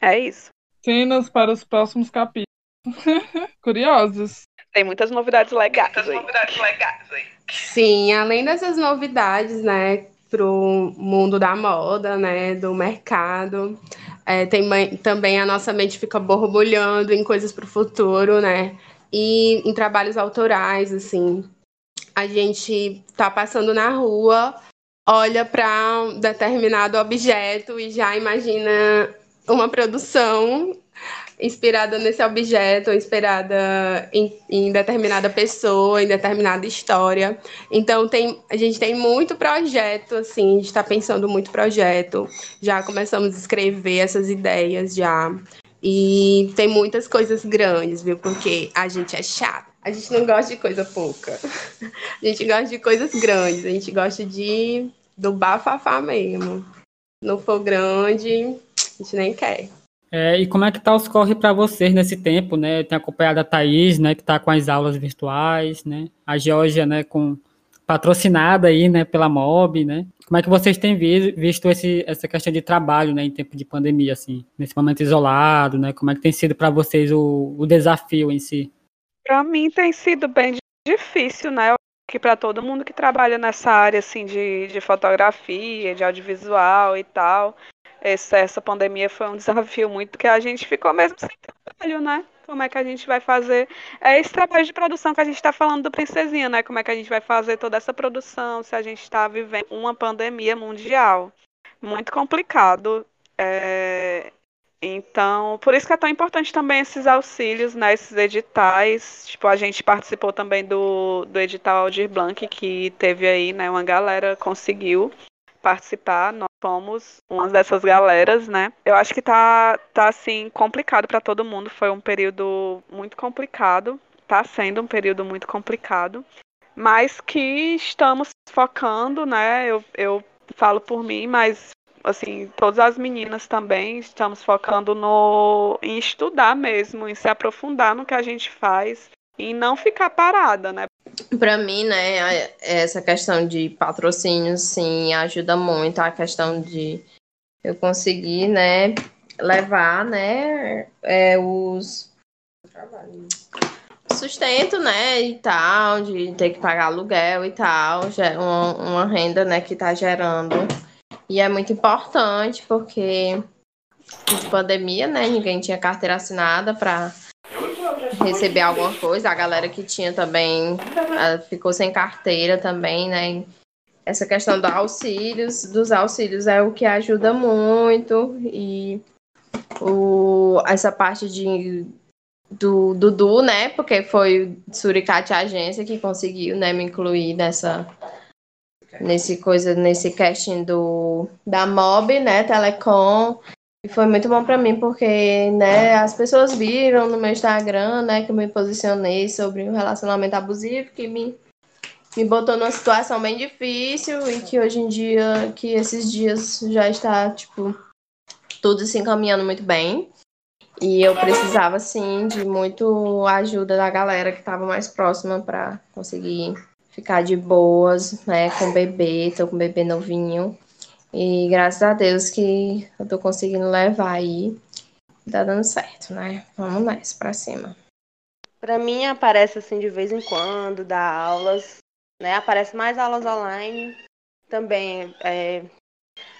É isso. Cenas para os próximos capítulos. *laughs* Curiosos. Tem muitas novidades legais. Muitas aí. novidades legais aí. Sim, além dessas novidades, né, pro mundo da moda, né, do mercado, é, tem também a nossa mente fica borbulhando em coisas para o futuro, né? e em trabalhos autorais, assim. A gente tá passando na rua, olha para um determinado objeto e já imagina uma produção inspirada nesse objeto, inspirada em, em, determinada pessoa, em determinada história. Então tem, a gente tem muito projeto, assim, a gente está pensando muito projeto. Já começamos a escrever essas ideias já. E tem muitas coisas grandes, viu? Porque a gente é chato. A gente não gosta de coisa pouca. A gente gosta de coisas grandes. A gente gosta de do bafafá mesmo. Não for grande, a gente nem quer. É, e como é que tá os corre para vocês nesse tempo, né? Tem acompanhado a Thaís, né, que está com as aulas virtuais, né? A Georgia, né, com patrocinada aí, né, pela MOB, né? Como é que vocês têm visto esse, essa questão de trabalho, né, em tempo de pandemia, assim, nesse momento isolado, né? Como é que tem sido para vocês o, o desafio em si? Para mim tem sido bem difícil, né? Que para todo mundo que trabalha nessa área assim de, de fotografia, de audiovisual e tal, essa, essa pandemia foi um *laughs* desafio muito que a gente ficou mesmo sem trabalho, né? Como é que a gente vai fazer? É esse trabalho de produção que a gente está falando do Princesinha, né? Como é que a gente vai fazer toda essa produção se a gente está vivendo uma pandemia mundial? Muito complicado. É... Então, por isso que é tão importante também esses auxílios, né, esses editais. Tipo, a gente participou também do, do edital Aldir Blanc, que teve aí, né, uma galera conseguiu participar, nós fomos uma dessas galeras, né? Eu acho que tá, tá assim, complicado para todo mundo. Foi um período muito complicado. Tá sendo um período muito complicado. Mas que estamos focando, né? Eu, eu falo por mim, mas assim, todas as meninas também estamos focando no em estudar mesmo, em se aprofundar no que a gente faz e não ficar parada, né? Para mim, né, essa questão de patrocínio, sim, ajuda muito a questão de eu conseguir, né, levar, né, é, os sustento, né, e tal, de ter que pagar aluguel e tal, uma, uma renda, né, que tá gerando. E é muito importante porque de pandemia, né, ninguém tinha carteira assinada para receber alguma coisa. A galera que tinha também ficou sem carteira também, né? Essa questão dos auxílios, dos auxílios é o que ajuda muito e o, essa parte de do Dudu, né? Porque foi Suricate Agência que conseguiu, né, me incluir nessa nesse coisa nesse casting do da Mob, né, Telecom e foi muito bom para mim, porque, né, as pessoas viram no meu Instagram, né, que eu me posicionei sobre um relacionamento abusivo, que me, me botou numa situação bem difícil e que hoje em dia, que esses dias já está, tipo, tudo se encaminhando muito bem. E eu precisava, sim, de muito ajuda da galera que estava mais próxima para conseguir ficar de boas, né, com o bebê, tô com o bebê novinho. E graças a Deus que eu tô conseguindo levar aí. Tá dando certo, né? Vamos nessa, pra cima. Pra mim aparece assim de vez em quando, dá aulas, né? Aparece mais aulas online. Também é,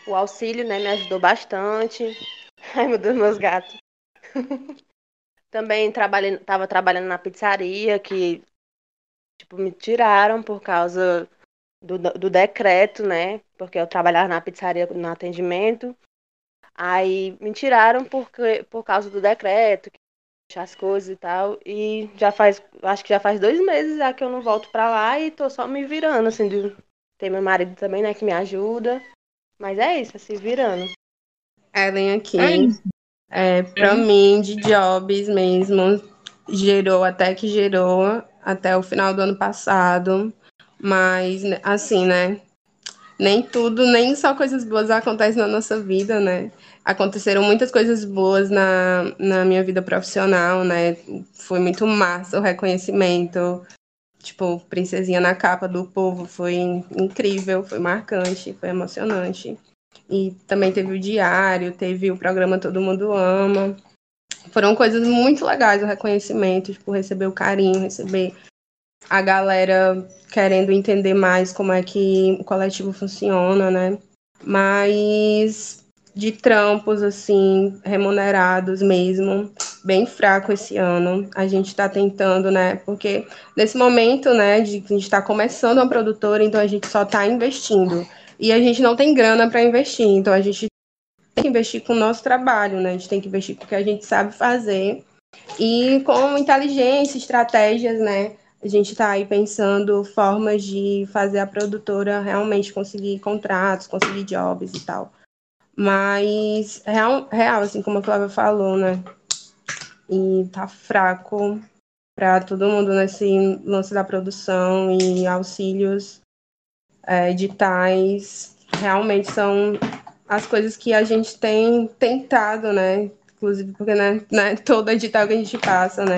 o auxílio, né, me ajudou bastante. *laughs* Ai, meu Deus, meus gatos. *laughs* Também trabalhei, tava trabalhando na pizzaria que tipo me tiraram por causa do, do decreto, né? Porque eu trabalhava na pizzaria no atendimento. Aí me tiraram porque, por causa do decreto, as coisas e tal. E já faz, acho que já faz dois meses já que eu não volto pra lá e tô só me virando, assim. De, tem meu marido também, né, que me ajuda. Mas é isso, se virando. Ellen aqui. É, é pra mim, de jobs mesmo, gerou até que gerou até o final do ano passado. Mas, assim, né? Nem tudo, nem só coisas boas acontecem na nossa vida, né? Aconteceram muitas coisas boas na, na minha vida profissional, né? Foi muito massa o reconhecimento. Tipo, Princesinha na capa do povo foi incrível, foi marcante, foi emocionante. E também teve o diário, teve o programa Todo Mundo Ama. Foram coisas muito legais o reconhecimento, tipo, receber o carinho, receber a galera querendo entender mais como é que o coletivo funciona, né? Mas de trampos assim remunerados mesmo, bem fraco esse ano. A gente está tentando, né? Porque nesse momento, né, de que a gente está começando uma produtora, então a gente só está investindo e a gente não tem grana para investir, então a gente tem que investir com o nosso trabalho, né? A gente tem que investir com o que a gente sabe fazer e com inteligência, estratégias, né? A gente está aí pensando formas de fazer a produtora realmente conseguir contratos, conseguir jobs e tal. Mas real, real assim como a Flávia falou, né? E tá fraco para todo mundo nesse lance da produção e auxílios é, editais. Realmente são as coisas que a gente tem tentado, né? Inclusive porque né, né, todo edital que a gente passa, né?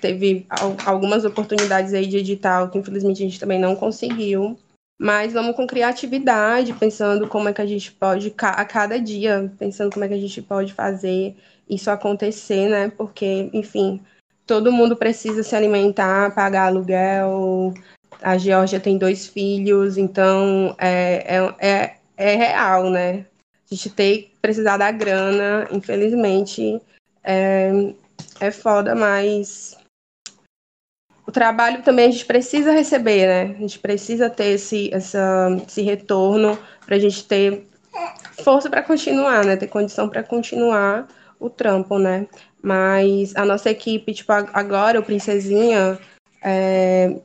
Teve algumas oportunidades aí de edital que infelizmente a gente também não conseguiu. Mas vamos com criatividade, pensando como é que a gente pode, a cada dia, pensando como é que a gente pode fazer isso acontecer, né? Porque, enfim, todo mundo precisa se alimentar, pagar aluguel. A Georgia tem dois filhos, então é, é, é, é real, né? A gente que precisar da grana, infelizmente. É, é foda, mas o trabalho também a gente precisa receber, né? A gente precisa ter esse, essa, esse retorno para a gente ter força para continuar, né? Ter condição para continuar o trampo, né? Mas a nossa equipe, tipo, agora o Princesinha, é,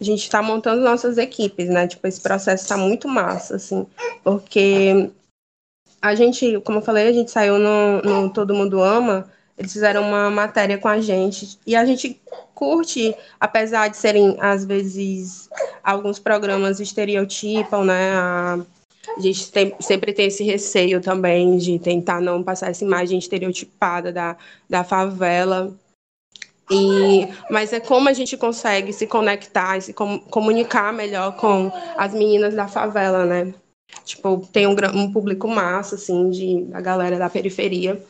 a gente está montando nossas equipes, né? Tipo, esse processo está muito massa, assim, porque a gente, como eu falei, a gente saiu no, no Todo Mundo Ama, eles fizeram uma matéria com a gente e a gente curte, apesar de serem às vezes alguns programas estereotipam, né? A, a gente tem, sempre tem esse receio também de tentar não passar essa imagem estereotipada da, da favela. E, mas é como a gente consegue se conectar e se com, comunicar melhor com as meninas da favela, né? Tipo, tem um, um público massa, assim, de, da galera da periferia.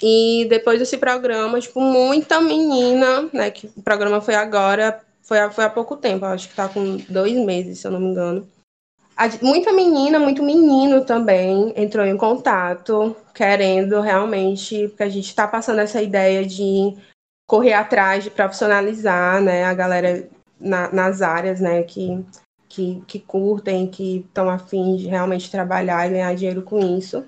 E depois desse programa, tipo, muita menina, né? Que o programa foi agora, foi, foi há pouco tempo, acho que tá com dois meses, se eu não me engano. Muita menina, muito menino também entrou em contato, querendo realmente, porque a gente está passando essa ideia de correr atrás de profissionalizar, né, a galera na, nas áreas, né, que, que, que curtem, que estão afim de realmente trabalhar e ganhar dinheiro com isso.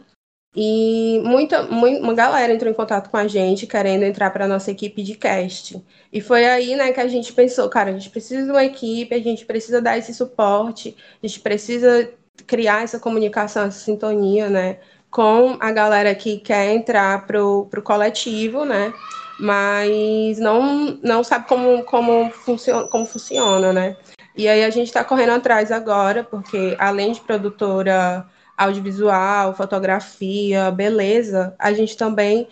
E muita, uma galera entrou em contato com a gente querendo entrar para a nossa equipe de cast. E foi aí né, que a gente pensou, cara, a gente precisa de uma equipe, a gente precisa dar esse suporte, a gente precisa criar essa comunicação, essa sintonia, né? Com a galera que quer entrar pro, pro coletivo, né? Mas não, não sabe como, como, funciona, como funciona, né? E aí a gente está correndo atrás agora, porque além de produtora audiovisual, fotografia, beleza, a gente também,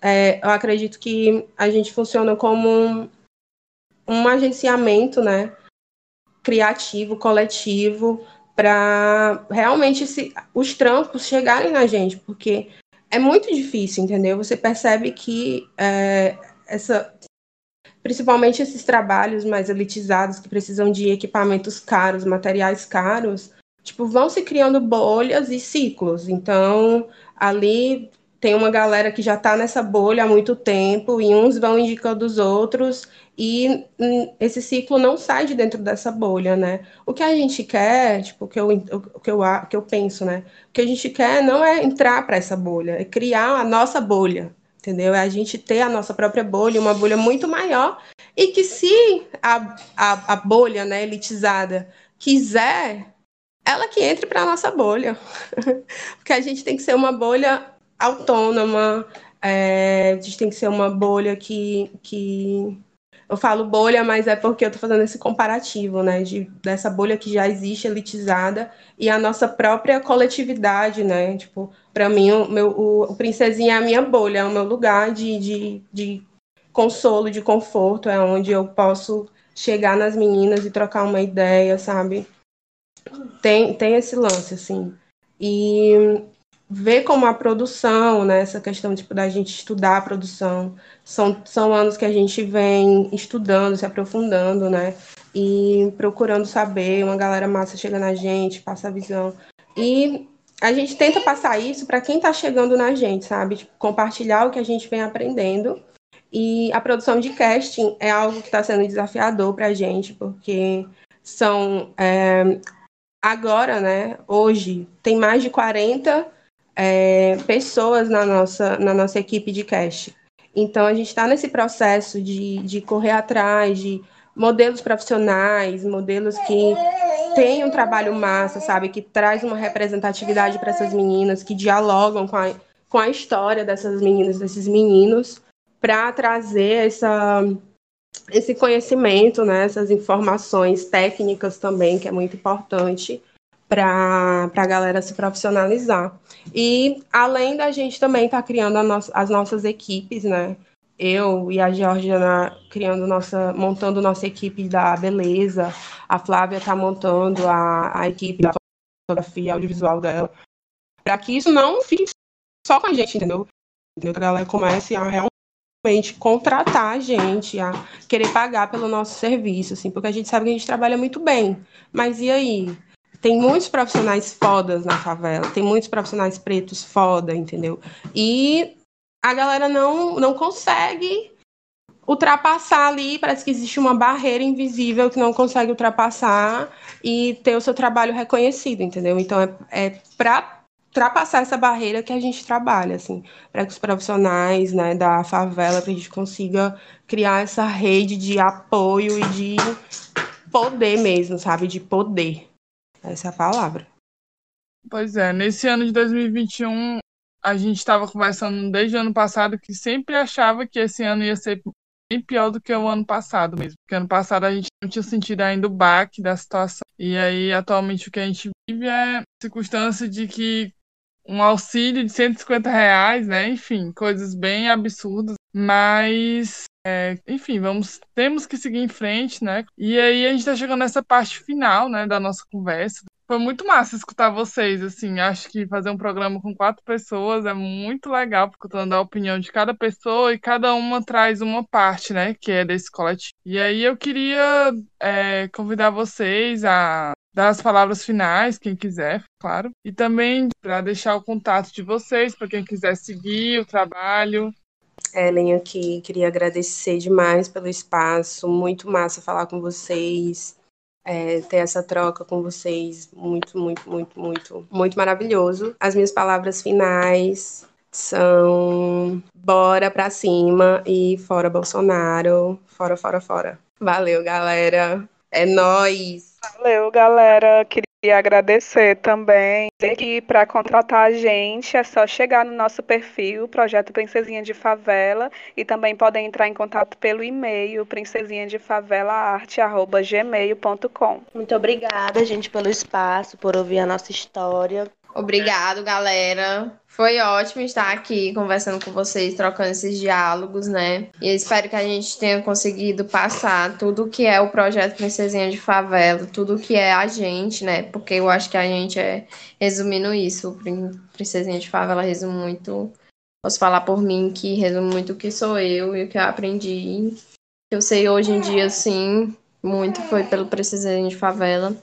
é, eu acredito que a gente funciona como um, um agenciamento, né, criativo, coletivo, para realmente se, os trampos chegarem na gente, porque é muito difícil, entendeu? Você percebe que é, essa, principalmente esses trabalhos mais elitizados que precisam de equipamentos caros, materiais caros, tipo, vão se criando bolhas e ciclos. Então, ali tem uma galera que já está nessa bolha há muito tempo e uns vão indicando os outros e esse ciclo não sai de dentro dessa bolha, né? O que a gente quer, tipo, o que eu, o que eu, o que eu penso, né? O que a gente quer não é entrar para essa bolha, é criar a nossa bolha, entendeu? É a gente ter a nossa própria bolha, uma bolha muito maior e que se a, a, a bolha, né, elitizada, quiser ela que entre para a nossa bolha. *laughs* Porque a gente tem que ser uma bolha autônoma, é, a gente tem que ser uma bolha que, que. Eu falo bolha, mas é porque eu estou fazendo esse comparativo, né? De, dessa bolha que já existe, elitizada, e a nossa própria coletividade, né? Tipo, para mim, o, meu, o, o Princesinha é a minha bolha, é o meu lugar de, de, de consolo, de conforto, é onde eu posso chegar nas meninas e trocar uma ideia, sabe? tem, tem esse lance, assim. E ver como a produção, né, essa questão tipo, da gente estudar a produção, são, são anos que a gente vem estudando, se aprofundando, né, e procurando saber, uma galera massa chega na gente, passa a visão. E a gente tenta passar isso para quem está chegando na gente, sabe? Tipo, compartilhar o que a gente vem aprendendo. E a produção de casting é algo que está sendo desafiador para a gente, porque são é, agora, né, hoje, tem mais de 40 é, pessoas na nossa, na nossa equipe de cash. Então, a gente está nesse processo de, de correr atrás de modelos profissionais, modelos que têm um trabalho massa, sabe? Que traz uma representatividade para essas meninas, que dialogam com a, com a história dessas meninas, desses meninos, para trazer essa, esse conhecimento, né? essas informações técnicas também, que é muito importante para a galera se profissionalizar. E além da gente também estar tá criando no as nossas equipes, né? Eu e a Georgiana criando nossa, montando nossa equipe da beleza, a Flávia está montando a, a equipe da fotografia audiovisual dela, para que isso não fique só com a gente, entendeu? Que a galera comece a realmente contratar a gente, a querer pagar pelo nosso serviço, assim, porque a gente sabe que a gente trabalha muito bem. Mas e aí? Tem muitos profissionais fodas na favela, tem muitos profissionais pretos foda, entendeu? E a galera não, não consegue ultrapassar ali, parece que existe uma barreira invisível que não consegue ultrapassar e ter o seu trabalho reconhecido, entendeu? Então é, é para ultrapassar essa barreira que a gente trabalha, assim, para que os profissionais né, da favela, a gente consiga criar essa rede de apoio e de poder mesmo, sabe? De poder. Essa é a palavra. Pois é, nesse ano de 2021, a gente estava conversando desde o ano passado que sempre achava que esse ano ia ser bem pior do que o ano passado mesmo. Porque ano passado a gente não tinha sentido ainda o baque da situação. E aí, atualmente, o que a gente vive é a circunstância de que um auxílio de 150 reais, né? Enfim, coisas bem absurdas. Mas é, enfim, vamos, temos que seguir em frente, né? E aí a gente está chegando nessa parte final, né, da nossa conversa. Foi muito massa escutar vocês, assim, acho que fazer um programa com quatro pessoas é muito legal, porque eu tô dando a opinião de cada pessoa e cada uma traz uma parte, né, que é desse coletivo. E aí eu queria é, convidar vocês a dar as palavras finais, quem quiser, claro, e também para deixar o contato de vocês, para quem quiser seguir o trabalho, Ellen aqui, queria agradecer demais pelo espaço, muito massa falar com vocês, é, ter essa troca com vocês, muito, muito, muito, muito, muito maravilhoso. As minhas palavras finais são bora pra cima e fora Bolsonaro, fora, fora, fora. Valeu, galera. É nós. Valeu, galera. Queria Queria agradecer também. Que para contratar a gente é só chegar no nosso perfil, Projeto Princesinha de Favela, e também podem entrar em contato pelo e-mail princesinha de favela gmail.com. Muito obrigada, gente, pelo espaço, por ouvir a nossa história. Obrigado, galera. Foi ótimo estar aqui conversando com vocês, trocando esses diálogos, né? E espero que a gente tenha conseguido passar tudo o que é o projeto Princesinha de Favela, tudo o que é a gente, né? Porque eu acho que a gente é resumindo isso. Princesinha de Favela resume muito. Posso falar por mim que resume muito o que sou eu e o que eu aprendi. Eu sei hoje em dia, sim, muito foi pelo Princesinha de Favela.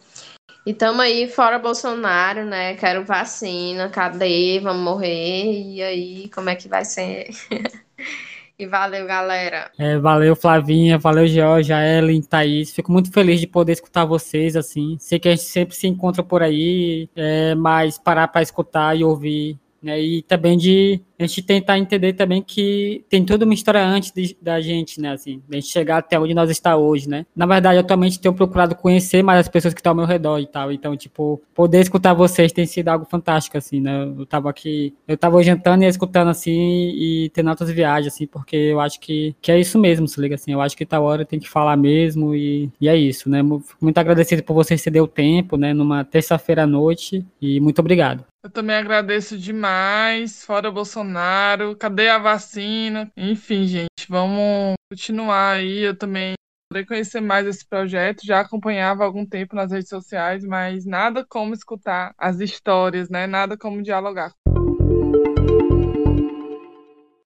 E tamo aí fora Bolsonaro, né? Quero vacina, cadê? Vamos morrer. E aí, como é que vai ser? *laughs* e valeu, galera. É, valeu, Flavinha, valeu, Georgia, Ellen, Thaís. Fico muito feliz de poder escutar vocês, assim. Sei que a gente sempre se encontra por aí, é, mas parar para escutar e ouvir né? E também de a gente tentar entender também que tem toda uma história antes de, da gente, né? Assim, a gente chegar até onde nós está hoje, né? Na verdade, atualmente tenho procurado conhecer mais as pessoas que estão ao meu redor e tal. Então, tipo, poder escutar vocês tem sido algo fantástico, assim, né? Eu tava aqui, eu tava jantando e escutando assim e tendo outras viagens, assim, porque eu acho que, que é isso mesmo, se liga assim. Eu acho que tal hora tem que falar mesmo e, e é isso, né? Muito agradecido por vocês ceder o tempo, né? Numa terça-feira à noite e muito obrigado. Eu também agradeço demais. Fora Bolsonaro, cadê a vacina? Enfim, gente, vamos continuar aí. Eu também queria conhecer mais esse projeto. Já acompanhava há algum tempo nas redes sociais, mas nada como escutar as histórias, né? Nada como dialogar.